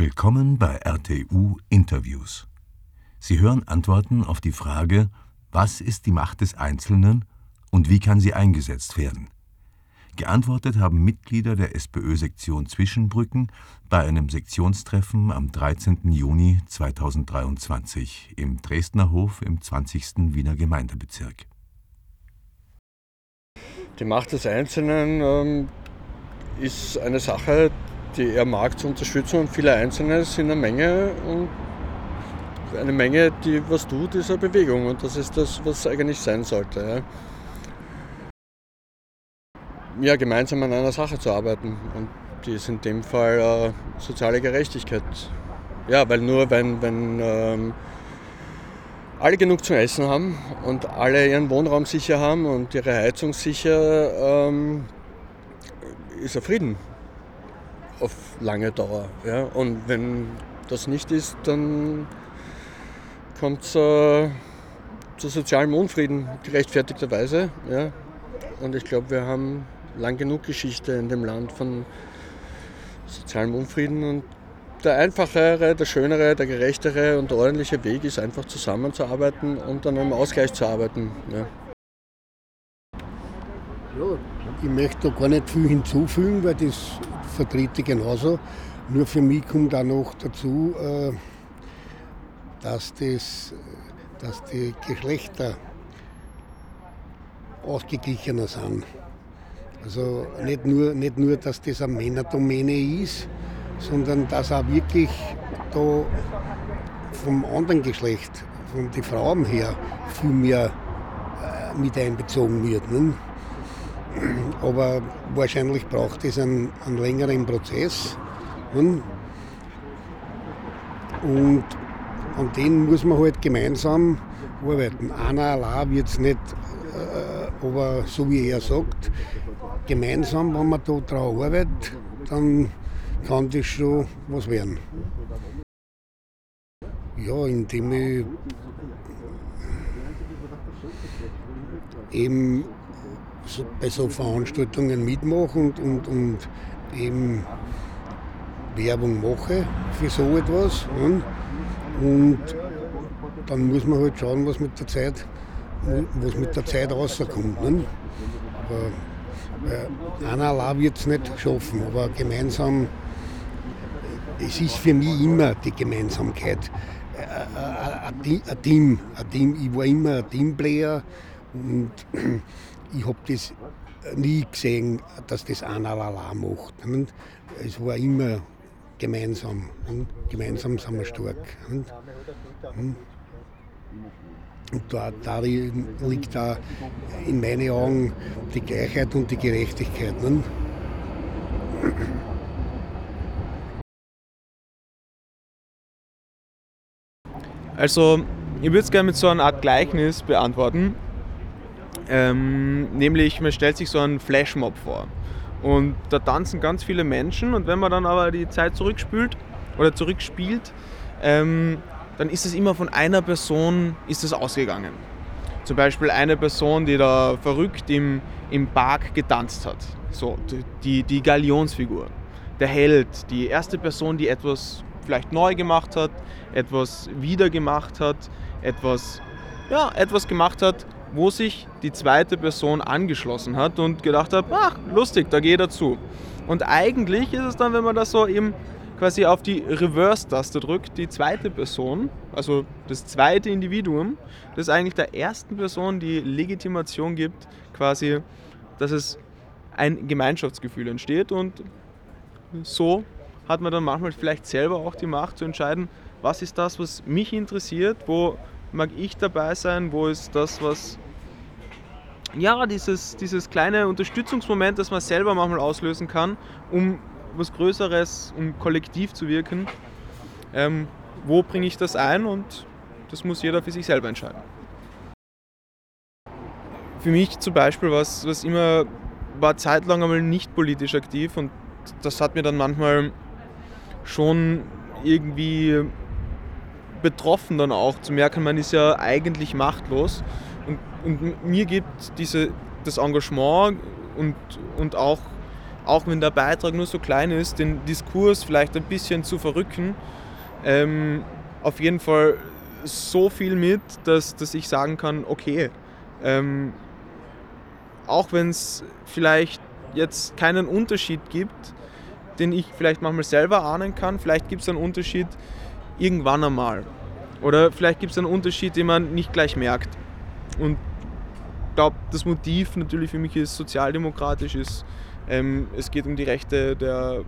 Willkommen bei RTU Interviews. Sie hören Antworten auf die Frage, was ist die Macht des Einzelnen und wie kann sie eingesetzt werden? Geantwortet haben Mitglieder der SPÖ-Sektion Zwischenbrücken bei einem Sektionstreffen am 13. Juni 2023 im Dresdner Hof im 20. Wiener Gemeindebezirk. Die Macht des Einzelnen ähm, ist eine Sache, die er mag zu unterstützen und viele Einzelne sind eine Menge und eine Menge, die was tut, eine Bewegung und das ist das, was eigentlich sein sollte. Ja, ja gemeinsam an einer Sache zu arbeiten und die ist in dem Fall äh, soziale Gerechtigkeit. Ja, weil nur wenn, wenn ähm, alle genug zu essen haben und alle ihren Wohnraum sicher haben und ihre Heizung sicher, ähm, ist er Frieden auf lange Dauer. Ja? Und wenn das nicht ist, dann kommt es äh, zu sozialem Unfrieden, gerechtfertigterweise. Ja? Und ich glaube, wir haben lang genug Geschichte in dem Land von sozialem Unfrieden und der einfachere, der schönere, der gerechtere und der ordentliche Weg ist einfach zusammenzuarbeiten und an einem Ausgleich zu arbeiten. Ja. ich möchte da gar nicht viel hinzufügen, weil das vertrete genauso. Nur für mich kommt auch noch dazu, dass, das, dass die Geschlechter ausgeglichener sind. Also nicht nur, nicht nur, dass das eine Männerdomäne ist, sondern dass auch wirklich da vom anderen Geschlecht, von den Frauen her, viel mehr mit einbezogen wird. Ne? Aber wahrscheinlich braucht es einen, einen längeren Prozess. Und an den muss man halt gemeinsam arbeiten. Einer allein wird es nicht, äh, aber so wie er sagt, gemeinsam, wenn man da drauf arbeitet, dann kann das schon was werden. Ja, indem ich eben so, bei so Veranstaltungen mitmache und, und, und eben Werbung mache für so etwas. Ne? Und dann muss man halt schauen, was mit der Zeit, was mit der Zeit rauskommt. Ne? Aber, äh, einer allein wird es nicht schaffen, aber gemeinsam, es ist für mich immer die Gemeinsamkeit. Ein Team, ein Team, ich war immer ein Teamplayer und ich habe das nie gesehen, dass das einer allein macht. Es war immer gemeinsam. Gemeinsam sind wir stark. Und da, darin liegt da in meinen Augen die Gleichheit und die Gerechtigkeit. Also, ich würde es gerne mit so einer Art Gleichnis beantworten. Ähm, nämlich, man stellt sich so einen Flashmob vor. Und da tanzen ganz viele Menschen und wenn man dann aber die Zeit zurückspült oder zurückspielt, ähm, dann ist es immer von einer Person ist es ausgegangen. Zum Beispiel eine Person, die da verrückt im, im Park getanzt hat. So, die, die Galionsfigur. Der Held, die erste Person, die etwas vielleicht neu gemacht hat, etwas wieder gemacht hat, etwas, ja, etwas gemacht hat, wo sich die zweite Person angeschlossen hat und gedacht hat, ach, lustig, da gehe ich dazu. Und eigentlich ist es dann, wenn man das so eben quasi auf die Reverse-Taste drückt, die zweite Person, also das zweite Individuum, das eigentlich der ersten Person die Legitimation gibt, quasi, dass es ein Gemeinschaftsgefühl entsteht und so hat man dann manchmal vielleicht selber auch die Macht zu entscheiden, was ist das, was mich interessiert, wo mag ich dabei sein, wo ist das, was ja, dieses, dieses kleine Unterstützungsmoment, das man selber manchmal auslösen kann, um was Größeres, um kollektiv zu wirken. Ähm, wo bringe ich das ein und das muss jeder für sich selber entscheiden. Für mich zum Beispiel war es immer, war zeitlang einmal nicht politisch aktiv und das hat mir dann manchmal schon irgendwie betroffen dann auch zu merken, man ist ja eigentlich machtlos. Und, und mir gibt diese, das Engagement und, und auch auch wenn der Beitrag nur so klein ist, den Diskurs vielleicht ein bisschen zu verrücken, ähm, auf jeden Fall so viel mit, dass, dass ich sagen kann, okay, ähm, auch wenn es vielleicht jetzt keinen Unterschied gibt, den ich vielleicht manchmal selber ahnen kann, vielleicht gibt es einen Unterschied irgendwann einmal. Oder vielleicht gibt es einen Unterschied, den man nicht gleich merkt. Und ich glaube, das Motiv natürlich für mich ist sozialdemokratisch, ist, ähm, es geht um die Rechte der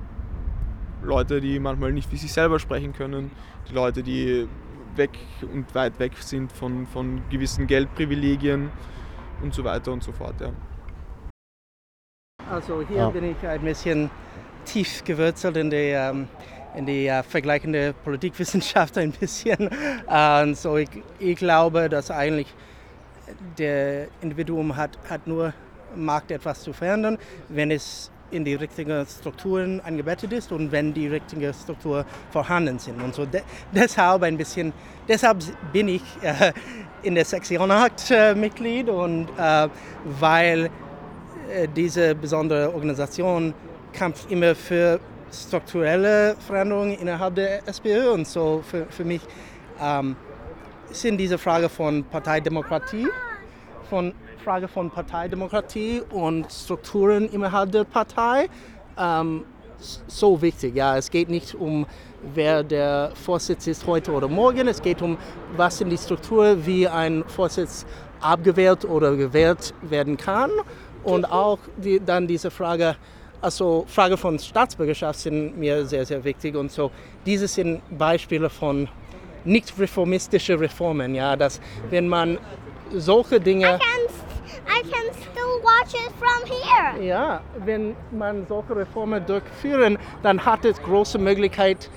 Leute, die manchmal nicht wie sich selber sprechen können, die Leute, die weg und weit weg sind von, von gewissen Geldprivilegien und so weiter und so fort. Ja. Also hier ja. bin ich ein bisschen tief gewurzelt in die, ähm, in die äh, vergleichende Politikwissenschaft ein bisschen. Und so ich, ich glaube, dass eigentlich der Individuum hat, hat nur Markt etwas zu verändern, wenn es in die richtigen Strukturen eingebettet ist und wenn die richtigen Strukturen vorhanden sind. Und so de deshalb ein bisschen, deshalb bin ich äh, in der Sektion 8 äh, Mitglied und äh, weil diese besondere Organisation kämpft immer für strukturelle Veränderungen innerhalb der SPÖ und so für, für mich ähm, sind diese Frage von Parteidemokratie, von Frage von Parteidemokratie und Strukturen innerhalb der Partei ähm, so wichtig. Ja, es geht nicht um, wer der Vorsitz ist heute oder morgen. Es geht um, was sind die Strukturen, wie ein Vorsitz abgewählt oder gewählt werden kann. Und auch die, dann diese Frage, also Frage von Staatsbürgerschaft sind mir sehr, sehr wichtig. Und so, diese sind Beispiele von nicht reformistischen Reformen. Ja, dass wenn man solche Dinge I can still watch it from here. Ja, wenn man solche Reformen durchführen, dann hat es große Möglichkeit,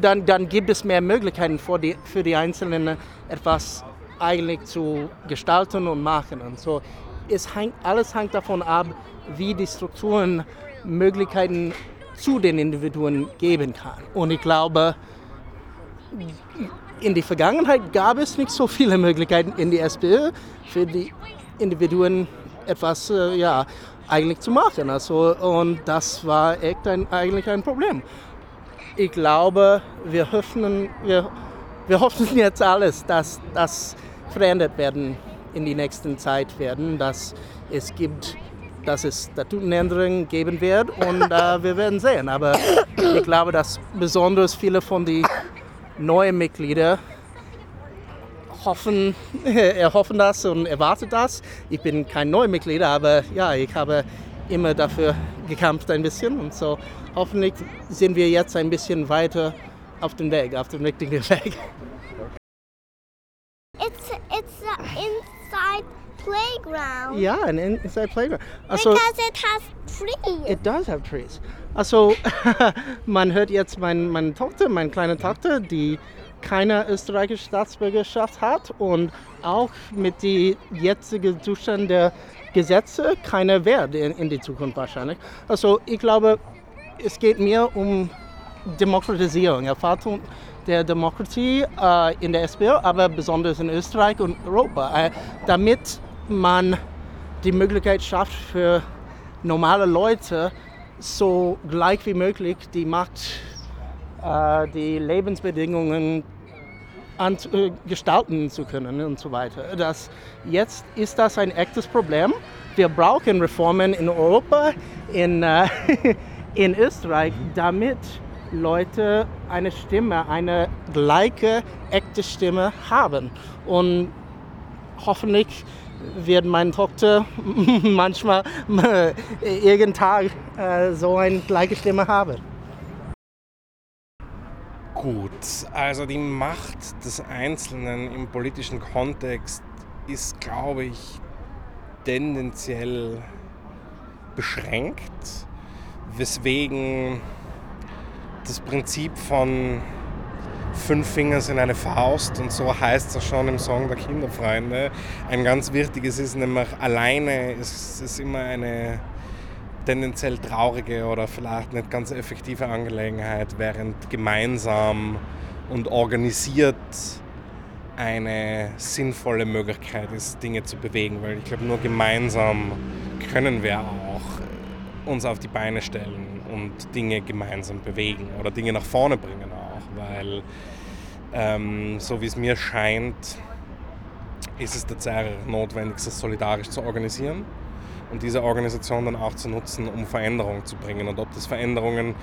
dann, dann gibt es mehr Möglichkeiten für die, für die Einzelnen etwas eigentlich zu gestalten und machen. Und so, es hängt, alles hängt davon ab, wie die Strukturen Möglichkeiten zu den Individuen geben kann. Und ich glaube, in der Vergangenheit gab es nicht so viele Möglichkeiten in die SPÖ für die Individuen etwas äh, ja, eigentlich zu machen. Also, und das war echt ein, eigentlich ein Problem. Ich glaube, wir hoffen, wir, wir hoffen jetzt alles, dass das verändert werden in die nächsten Zeit werden, dass es gibt dass es Statutenänderungen geben wird und äh, wir werden sehen. Aber ich glaube, dass besonders viele von den neuen Mitgliedern hoffen, erhoffen das und erwarten das. Ich bin kein Neumitglied, aber ja, ich habe immer dafür gekämpft ein bisschen und so hoffentlich sind wir jetzt ein bisschen weiter auf dem Weg, auf dem richtigen Weg. Playground. Ja, an inside playground. Also, Because it has trees. It does have trees. Also, man hört jetzt meine, meine Tochter, meine kleine Tochter, die keine österreichische Staatsbürgerschaft hat und auch mit dem jetzigen Zustand der Gesetze keine Wert in, in die Zukunft wahrscheinlich. Also ich glaube, es geht mir um Demokratisierung, Erfahrung der Demokratie äh, in der SPÖ, aber besonders in Österreich und Europa, äh, damit man die Möglichkeit schafft für normale Leute so gleich wie möglich die Macht äh, die Lebensbedingungen an, äh, gestalten zu können und so weiter. Das, jetzt ist das ein echtes Problem. Wir brauchen Reformen in Europa, in, äh, in Österreich, damit Leute eine Stimme, eine gleiche, echte Stimme haben. Und hoffentlich wird meine Tochter manchmal äh, irgendeinen Tag äh, so eine gleiche Stimme haben. Gut, also die Macht des Einzelnen im politischen Kontext ist, glaube ich, tendenziell beschränkt, weswegen das Prinzip von fünf Finger sind eine Faust und so heißt es schon im Song der Kinderfreunde. Ein ganz wichtiges ist nämlich, alleine ist es immer eine tendenziell traurige oder vielleicht nicht ganz effektive Angelegenheit, während gemeinsam und organisiert eine sinnvolle Möglichkeit ist, Dinge zu bewegen, weil ich glaube, nur gemeinsam können wir auch uns auf die Beine stellen und Dinge gemeinsam bewegen oder Dinge nach vorne bringen auch, weil ähm, so wie es mir scheint, ist es tatsächlich notwendig, sich solidarisch zu organisieren und diese Organisation dann auch zu nutzen, um Veränderungen zu bringen. Und ob das Veränderungen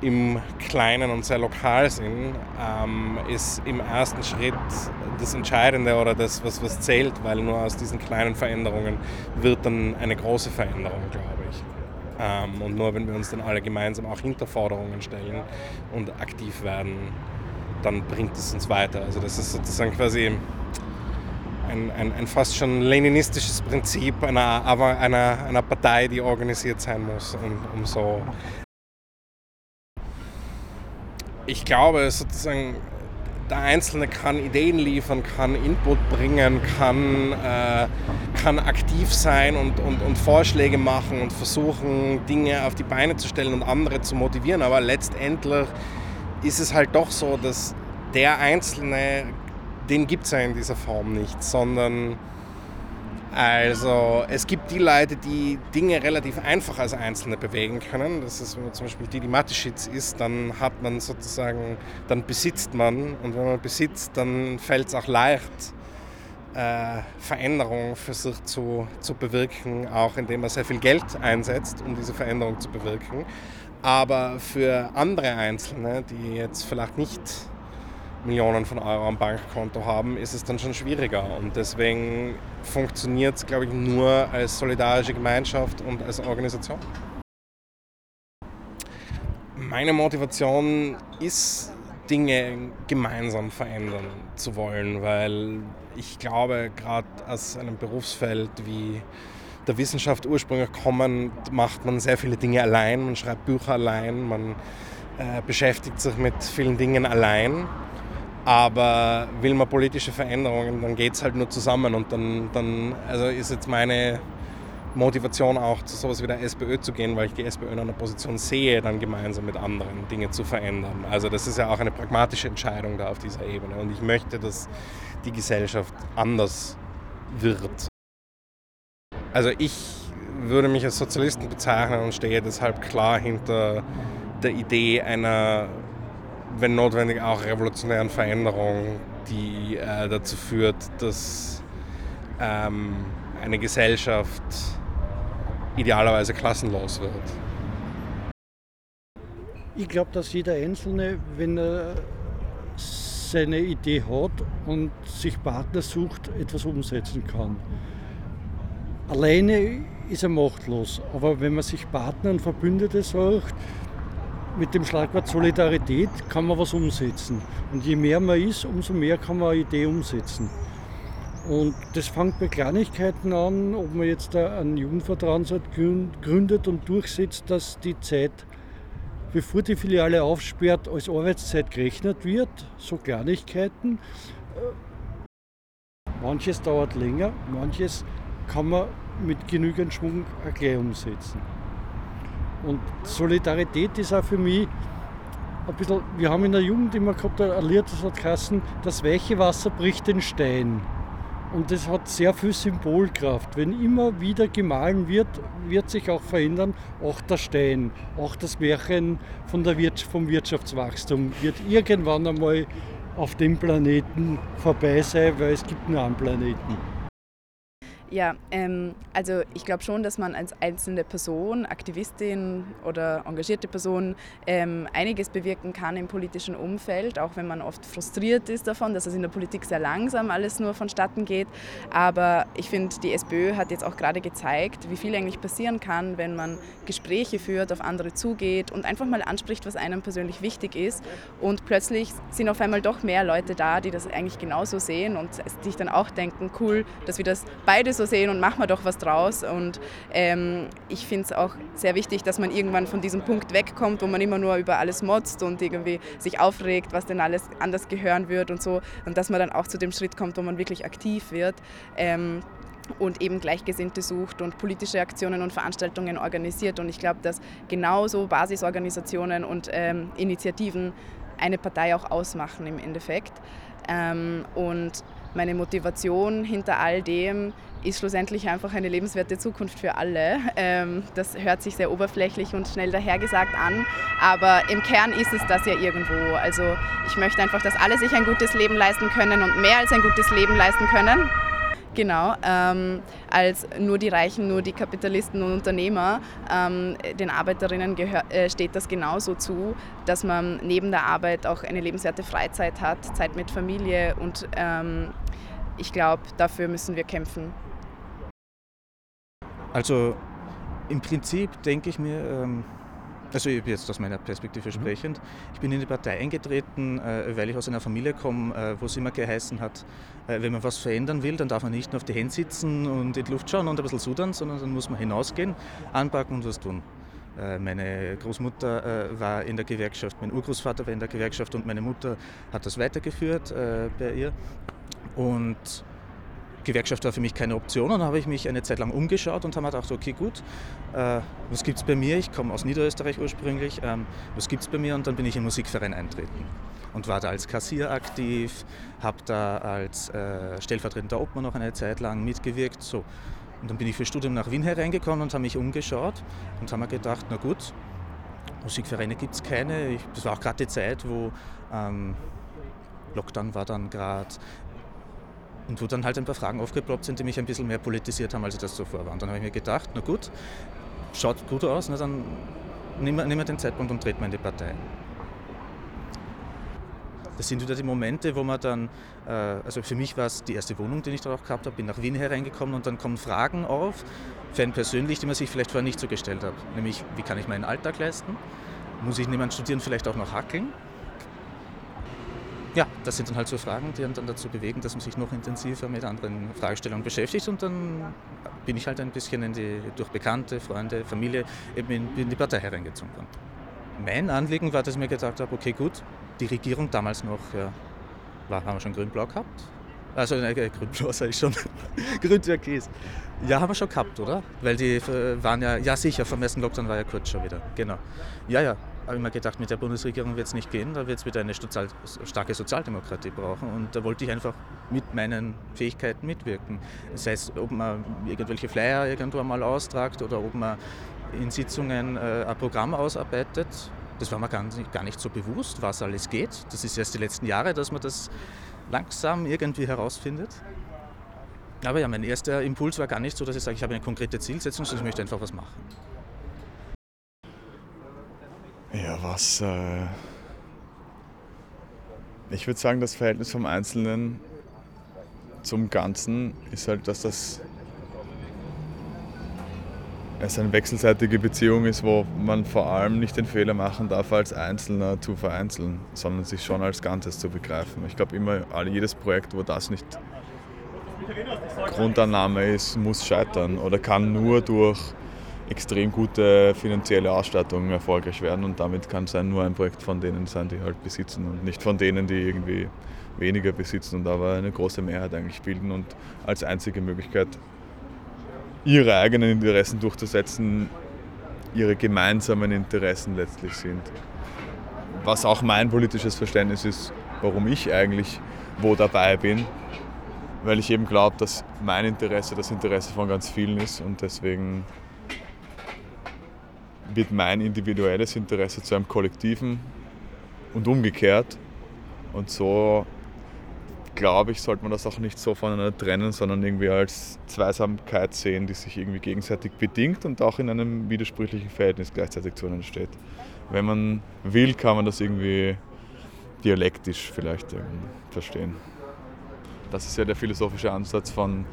im Kleinen und sehr lokal sind, ähm, ist im ersten Schritt das Entscheidende oder das, was, was zählt, weil nur aus diesen kleinen Veränderungen wird dann eine große Veränderung, glaube ich. Ähm, und nur wenn wir uns dann alle gemeinsam auch hinter Forderungen stellen und aktiv werden, dann bringt es uns weiter. Also das ist sozusagen quasi ein, ein, ein fast schon leninistisches Prinzip einer, einer, einer Partei, die organisiert sein muss, um, um so. Ich glaube sozusagen, der Einzelne kann Ideen liefern, kann Input bringen, kann, äh, kann aktiv sein und, und, und Vorschläge machen und versuchen, Dinge auf die Beine zu stellen und andere zu motivieren. Aber letztendlich ist es halt doch so, dass der Einzelne den gibt es ja in dieser Form nicht, sondern also es gibt die Leute, die Dinge relativ einfach als Einzelne bewegen können. Das ist, wenn man zum Beispiel Didi Matischitz ist, dann hat man sozusagen, dann besitzt man und wenn man besitzt, dann fällt es auch leicht, äh, Veränderungen für sich zu, zu bewirken, auch indem man sehr viel Geld einsetzt, um diese Veränderung zu bewirken. Aber für andere Einzelne, die jetzt vielleicht nicht Millionen von Euro am Bankkonto haben, ist es dann schon schwieriger. Und deswegen funktioniert es, glaube ich, nur als solidarische Gemeinschaft und als Organisation. Meine Motivation ist, Dinge gemeinsam verändern zu wollen, weil ich glaube, gerade aus einem Berufsfeld wie der Wissenschaft ursprünglich kommend, macht man sehr viele Dinge allein, man schreibt Bücher allein, man äh, beschäftigt sich mit vielen Dingen allein. Aber will man politische Veränderungen, dann geht es halt nur zusammen. Und dann, dann also ist jetzt meine Motivation auch zu sowas wie der SPÖ zu gehen, weil ich die SPÖ in einer Position sehe, dann gemeinsam mit anderen Dinge zu verändern. Also das ist ja auch eine pragmatische Entscheidung da auf dieser Ebene. Und ich möchte, dass die Gesellschaft anders wird. Also ich würde mich als Sozialisten bezeichnen und stehe deshalb klar hinter der Idee einer wenn notwendig auch revolutionären Veränderung, die äh, dazu führt, dass ähm, eine Gesellschaft idealerweise klassenlos wird. Ich glaube, dass jeder Einzelne, wenn er seine Idee hat und sich Partner sucht, etwas umsetzen kann. Alleine ist er machtlos, aber wenn man sich Partner und Verbündete sucht, mit dem Schlagwort Solidarität kann man was umsetzen. Und je mehr man ist, umso mehr kann man eine Idee umsetzen. Und das fängt bei Kleinigkeiten an, ob man jetzt einen Jugendvertrauensrat gründet und durchsetzt, dass die Zeit, bevor die Filiale aufsperrt, als Arbeitszeit gerechnet wird, so Kleinigkeiten. Manches dauert länger, manches kann man mit genügend Schwung gleich umsetzen. Und Solidarität ist auch für mich ein bisschen, wir haben in der Jugend immer gehabt, ein Lied, das hat geheißen, das weiche Wasser bricht den Stein. Und das hat sehr viel Symbolkraft. Wenn immer wieder gemahlen wird, wird sich auch verändern, auch der Stein, auch das Märchen von der Wir vom Wirtschaftswachstum wird irgendwann einmal auf dem Planeten vorbei sein, weil es gibt nur einen Planeten. Ja, ähm, also ich glaube schon, dass man als einzelne Person, Aktivistin oder engagierte Person ähm, einiges bewirken kann im politischen Umfeld, auch wenn man oft frustriert ist davon, dass es in der Politik sehr langsam alles nur vonstatten geht. Aber ich finde, die SPÖ hat jetzt auch gerade gezeigt, wie viel eigentlich passieren kann, wenn man Gespräche führt, auf andere zugeht und einfach mal anspricht, was einem persönlich wichtig ist. Und plötzlich sind auf einmal doch mehr Leute da, die das eigentlich genauso sehen und sich dann auch denken, cool, dass wir das beide so sehen und machen wir doch was draus. Und ähm, ich finde es auch sehr wichtig, dass man irgendwann von diesem Punkt wegkommt, wo man immer nur über alles motzt und irgendwie sich aufregt, was denn alles anders gehören wird und so. Und dass man dann auch zu dem Schritt kommt, wo man wirklich aktiv wird. Ähm, und eben Gleichgesinnte sucht und politische Aktionen und Veranstaltungen organisiert. Und ich glaube, dass genauso Basisorganisationen und ähm, Initiativen eine Partei auch ausmachen im Endeffekt. Ähm, und meine Motivation hinter all dem ist schlussendlich einfach eine lebenswerte Zukunft für alle. Ähm, das hört sich sehr oberflächlich und schnell dahergesagt an, aber im Kern ist es das ja irgendwo. Also ich möchte einfach, dass alle sich ein gutes Leben leisten können und mehr als ein gutes Leben leisten können. Genau, ähm, als nur die Reichen, nur die Kapitalisten und Unternehmer. Ähm, den Arbeiterinnen äh, steht das genauso zu, dass man neben der Arbeit auch eine lebenswerte Freizeit hat, Zeit mit Familie und ähm, ich glaube, dafür müssen wir kämpfen. Also im Prinzip denke ich mir, ähm, also jetzt aus meiner Perspektive mhm. sprechend, ich bin in die Partei eingetreten, äh, weil ich aus einer Familie komme, äh, wo es immer geheißen hat, äh, wenn man was verändern will, dann darf man nicht nur auf die Hände sitzen und in die Luft schauen und ein bisschen sudern, sondern dann muss man hinausgehen, anpacken und was tun. Meine Großmutter war in der Gewerkschaft, mein Urgroßvater war in der Gewerkschaft und meine Mutter hat das weitergeführt bei ihr. Und Gewerkschaft war für mich keine Option und dann habe ich mich eine Zeit lang umgeschaut und habe mir gedacht, okay gut, äh, was gibt es bei mir? Ich komme aus Niederösterreich ursprünglich, ähm, was gibt es bei mir? Und dann bin ich im Musikverein eintreten und war da als Kassier aktiv, habe da als äh, stellvertretender Obmann noch eine Zeit lang mitgewirkt. So. Und dann bin ich für Studium nach Wien hereingekommen und habe mich umgeschaut und habe mir gedacht, na gut, Musikvereine gibt es keine. Ich, das war auch gerade die Zeit, wo ähm, Lockdown war dann gerade, und wo dann halt ein paar Fragen aufgeploppt sind, die mich ein bisschen mehr politisiert haben, als ich das zuvor war. Und dann habe ich mir gedacht, na gut, schaut gut aus, na dann nehmen wir, den Zeitpunkt und treten wir in die Partei. Das sind wieder die Momente, wo man dann, äh, also für mich war es die erste Wohnung, die ich da auch gehabt habe, bin nach Wien hereingekommen und dann kommen Fragen auf, für einen persönlich, die man sich vielleicht vorher nicht so gestellt hat. Nämlich, wie kann ich meinen Alltag leisten? Muss ich niemand studieren, vielleicht auch noch hackeln? Ja, das sind dann halt so Fragen, die dann dazu bewegen, dass man sich noch intensiver mit anderen Fragestellungen beschäftigt und dann bin ich halt ein bisschen in die, durch Bekannte, Freunde, Familie eben in, in die Partei hereingezogen worden. Mein Anliegen war, dass ich mir gedacht habe, okay gut, die Regierung damals noch, ja, war, haben wir schon grün-blau gehabt? Also äh, grün-blau sage ich schon, grün-türkis. Ja, haben wir schon gehabt, oder? Weil die äh, waren ja, ja sicher, vom ersten Lockdown war ja kurz schon wieder, genau. Ja, ja, habe ich mir gedacht, mit der Bundesregierung wird es nicht gehen, da wird es wieder eine Sozial starke Sozialdemokratie brauchen. Und da wollte ich einfach mit meinen Fähigkeiten mitwirken. Das heißt, ob man irgendwelche Flyer irgendwo mal austragt oder ob man in Sitzungen äh, ein Programm ausarbeitet. Das war mir gar nicht, gar nicht so bewusst, was alles geht. Das ist erst die letzten Jahre, dass man das langsam irgendwie herausfindet. Aber ja, mein erster Impuls war gar nicht so, dass ich sage, ich habe eine konkrete Zielsetzung, sondern ich möchte einfach was machen. Ja, was. Äh ich würde sagen, das Verhältnis vom Einzelnen zum Ganzen ist halt, dass das es eine wechselseitige Beziehung ist, wo man vor allem nicht den Fehler machen darf, als Einzelner zu vereinzeln, sondern sich schon als Ganzes zu begreifen. Ich glaube immer, jedes Projekt, wo das nicht Grundannahme ist, muss scheitern oder kann nur durch extrem gute finanzielle Ausstattung erfolgreich werden und damit kann es nur ein Projekt von denen sein, die halt besitzen und nicht von denen, die irgendwie weniger besitzen und aber eine große Mehrheit eigentlich bilden und als einzige Möglichkeit ihre eigenen Interessen durchzusetzen, ihre gemeinsamen Interessen letztlich sind. Was auch mein politisches Verständnis ist, warum ich eigentlich wo dabei bin, weil ich eben glaube, dass mein Interesse das Interesse von ganz vielen ist und deswegen wird mein individuelles Interesse zu einem kollektiven und umgekehrt. Und so glaube ich, sollte man das auch nicht so voneinander trennen, sondern irgendwie als Zweisamkeit sehen, die sich irgendwie gegenseitig bedingt und auch in einem widersprüchlichen Verhältnis gleichzeitig zueinander steht. Wenn man will, kann man das irgendwie dialektisch vielleicht verstehen. Das ist ja der philosophische Ansatz von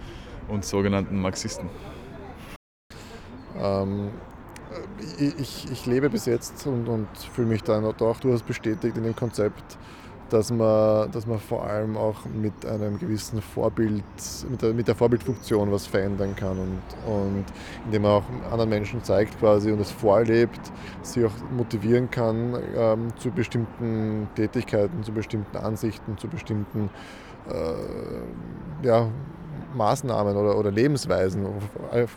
uns sogenannten Marxisten. Ähm, ich, ich lebe bis jetzt und, und fühle mich dann auch durchaus bestätigt in dem Konzept, dass man, dass man vor allem auch mit einem gewissen Vorbild, mit der, mit der Vorbildfunktion was verändern kann und, und indem man auch anderen Menschen zeigt quasi und es vorlebt, sie auch motivieren kann ähm, zu bestimmten Tätigkeiten, zu bestimmten Ansichten, zu bestimmten äh, ja, Maßnahmen oder, oder Lebensweisen,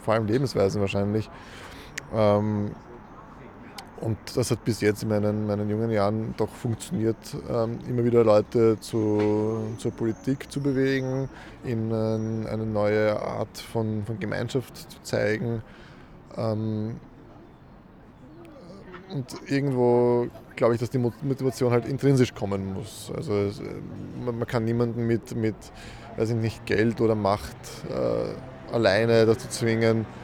vor allem Lebensweisen wahrscheinlich. Ähm, Und das hat bis jetzt in meinen, meinen jungen Jahren doch funktioniert, ähm, immer wieder Leute zu, zur Politik zu bewegen, ihnen eine neue Art von, von Gemeinschaft zu zeigen. Ähm, und irgendwo glaube ich, dass die Motivation halt intrinsisch kommen muss. Also es, man, man, kann niemanden mit, mit weiß ich nicht, Geld oder Macht äh, alleine dazu zwingen, äh,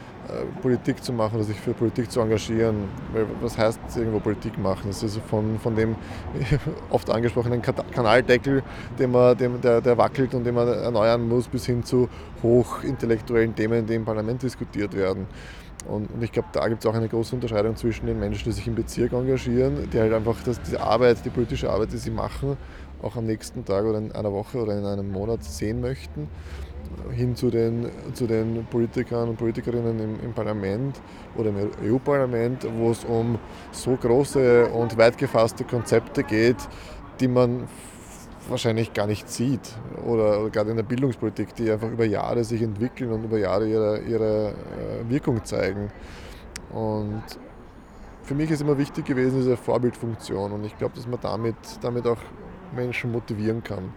Politik zu machen oder sich für Politik zu engagieren. Weil, was heißt irgendwo Politik machen? Das ist von, von dem oft angesprochenen Kanaldeckel, den man, dem, der, der wackelt und den man erneuern muss, bis hin zu hochintellektuellen Themen, die im Parlament diskutiert werden. Und, und ich glaube, da gibt es auch eine große Unterscheidung zwischen den Menschen, die sich im Bezirk engagieren, die halt einfach das, diese Arbeit, die politische Arbeit, die sie machen, auch am nächsten Tag oder in einer Woche oder in einem Monat sehen möchten, hin zu den, zu den Politikern und Politikerinnen im, im Parlament oder im EU-Parlament, wo es um so große und weit gefasste Konzepte geht, die man wahrscheinlich gar nicht sieht oder, oder gerade in der Bildungspolitik, die einfach über Jahre sich entwickeln und über Jahre ihre, ihre äh, Wirkung zeigen. Und für mich ist immer wichtig gewesen diese Vorbildfunktion und ich glaube, dass man damit, damit auch Menschen motivieren kann.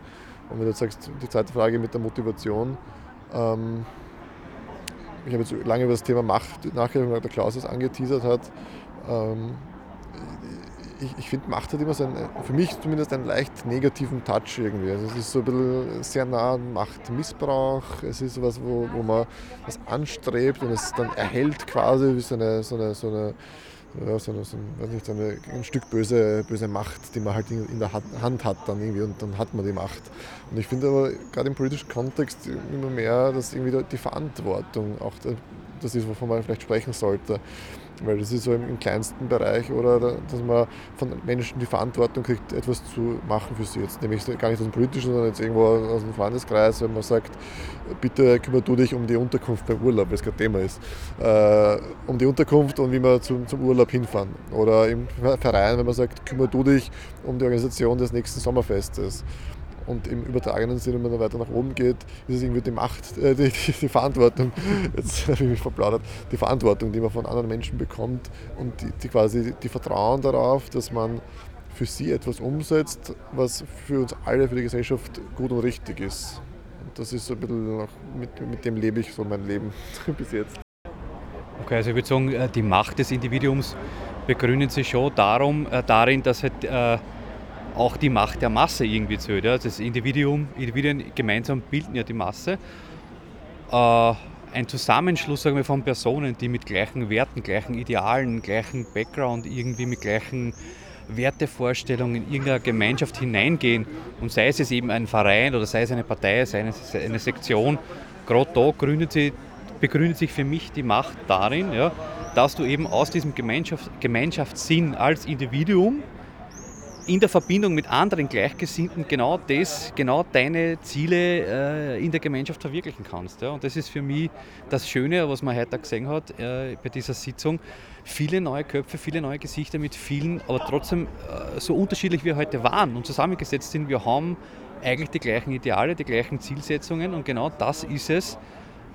Und wenn du sagst, die zweite Frage mit der Motivation, ähm, ich habe jetzt lange über das Thema Macht nachgedacht, weil der Klaus es angeteasert hat. Ähm, ich, ich finde, Macht hat immer so einen, für mich zumindest einen leicht negativen Touch irgendwie. Also es ist so ein bisschen sehr nah an Machtmissbrauch. Es ist sowas, wo, wo man was anstrebt und es dann erhält quasi wie so eine, so eine, so eine ja, so, so, ein, nicht, so eine, ein Stück böse, böse Macht, die man halt in, in der Hand hat dann irgendwie und dann hat man die Macht. Und ich finde aber gerade im politischen Kontext immer mehr, dass irgendwie die Verantwortung auch das ist, wovon man vielleicht sprechen sollte. Weil das ist so im, kleinsten Bereich oder dass man von Menschen die Verantwortung kriegt, etwas zu machen für sie. Jetzt nämlich gar nicht aus dem Politischen, sondern jetzt irgendwo aus dem Freundeskreis, wenn man sagt, bitte kümmer du dich um die Unterkunft beim Urlaub, weil es kein Thema ist. Äh, um die Unterkunft und wie wir zum, zum Urlaub hinfahren. Oder im Verein, wenn man sagt, kümmer du dich um die Organisation des nächsten Sommerfestes. Und im übertragenen Sinne, wenn man weiter nach oben geht, ist es irgendwie die Macht, äh, die, die, die, Verantwortung, jetzt habe ich mich verplaudert, die Verantwortung, die man von anderen Menschen bekommt und die, die quasi die Vertrauen darauf, dass man für sie etwas umsetzt, was für uns alle, für die Gesellschaft gut und richtig ist. Und das ist so ein bisschen, noch, mit, mit dem lebe ich so mein Leben bis jetzt. Okay, also ich würde sagen, äh, die Macht des Individuums begründet sich schon darum, äh, darin, dass halt äh, auch die Macht der Masse irgendwie zählt. Ja. Das Individuum, Individuen gemeinsam bilden ja die Masse. Äh, ein Zusammenschluss sagen wir, von Personen, die mit gleichen Werten, gleichen Idealen, gleichen Background, irgendwie mit gleichen Wertevorstellungen in irgendeine Gemeinschaft hineingehen und sei es eben ein Verein oder sei es eine Partei, sei es eine Sektion, gerade da gründet sie, begründet sich für mich die Macht darin, ja, dass du eben aus diesem Gemeinschaft, Gemeinschaftssinn als Individuum in der Verbindung mit anderen Gleichgesinnten genau das, genau deine Ziele äh, in der Gemeinschaft verwirklichen kannst. Ja. Und das ist für mich das Schöne, was man heute gesehen hat äh, bei dieser Sitzung. Viele neue Köpfe, viele neue Gesichter mit vielen, aber trotzdem äh, so unterschiedlich wir heute waren und zusammengesetzt sind. Wir haben eigentlich die gleichen Ideale, die gleichen Zielsetzungen und genau das ist es,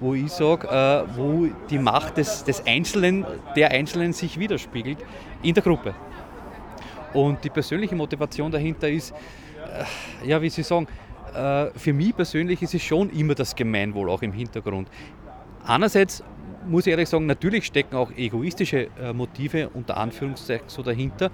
wo ich sage, äh, wo die Macht des, des Einzelnen, der Einzelnen sich widerspiegelt in der Gruppe. Und die persönliche Motivation dahinter ist, äh, ja, wie Sie sagen, äh, für mich persönlich ist es schon immer das Gemeinwohl auch im Hintergrund. Einerseits muss ich ehrlich sagen, natürlich stecken auch egoistische äh, Motive unter Anführungszeichen so dahinter,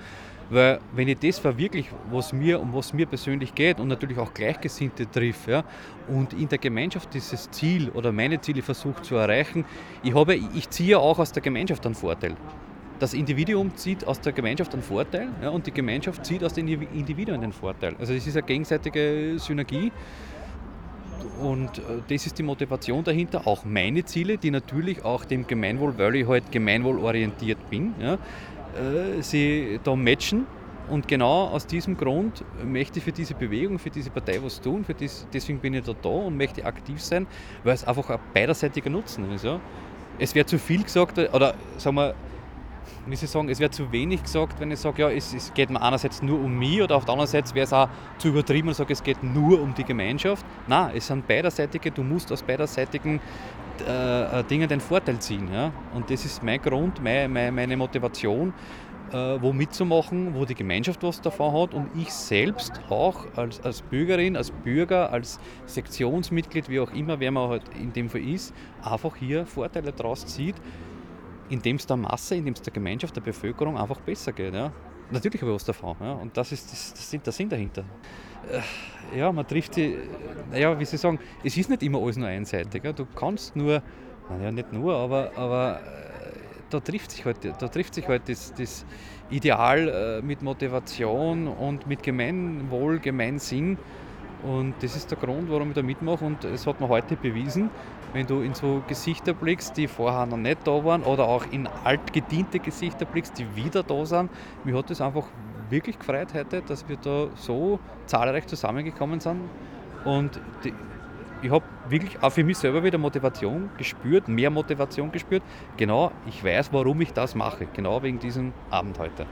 weil wenn ich das verwirkliche, was mir um was mir persönlich geht und natürlich auch Gleichgesinnte trifft ja, und in der Gemeinschaft dieses Ziel oder meine Ziele versuche zu erreichen, ich, habe, ich ziehe auch aus der Gemeinschaft einen Vorteil das Individuum zieht aus der Gemeinschaft einen Vorteil ja, und die Gemeinschaft zieht aus den Individuen den Vorteil. Also es ist eine gegenseitige Synergie und äh, das ist die Motivation dahinter. Auch meine Ziele, die natürlich auch dem Gemeinwohl, weil ich halt gemeinwohlorientiert bin, ja, äh, sie da matchen. Und genau aus diesem Grund möchte ich für diese Bewegung, für diese Partei was tun. Für dies, deswegen bin ich da da und möchte aktiv sein, weil es einfach ein beiderseitiger Nutzen ist. Ja. Es wäre zu viel gesagt, oder sagen wir, muss ich sagen, es wäre zu wenig gesagt, wenn ich sage, ja, es, es, geht mir einerseits nur um mich oder auf der anderen Seite wäre es auch zu übertrieben und sage, es geht nur um die Gemeinschaft. Nein, es sind beiderseitige, du musst aus beiderseitigen äh, äh Dingen den Vorteil ziehen. Ja? Und das ist mein Grund, meine, meine, meine Motivation, äh, wo mitzumachen, wo die Gemeinschaft was davon hat und ich selbst auch als, als Bürgerin, als Bürger, als Sektionsmitglied, wie auch immer, wer man halt in dem Fall ist, einfach hier Vorteile daraus zieht, indem es der Masse, indem es der Gemeinschaft, der Bevölkerung einfach besser geht. Ja. Natürlich habe ich was davon ja. und das ist das, das der Sinn dahinter. Äh, ja, man trifft sie, naja, wie Sie sagen, es ist nicht immer alles nur einseitig. Ja. Du kannst nur, naja, nicht nur, aber, aber da trifft sich halt, da trifft sich halt das, das Ideal äh, mit Motivation und mit Gemeinwohl, Gemeinsinn. Und das ist der Grund, warum ich da mitmache. Und es hat mir heute bewiesen, wenn du in so Gesichter blickst, die vorher noch nicht da waren, oder auch in altgediente Gesichter blickst, die wieder da sind. Mir hat es einfach wirklich gefreut heute, dass wir da so zahlreich zusammengekommen sind. Und die, ich habe wirklich auch für mich selber wieder Motivation gespürt, mehr Motivation gespürt. Genau, ich weiß, warum ich das mache. Genau wegen diesem Abend heute.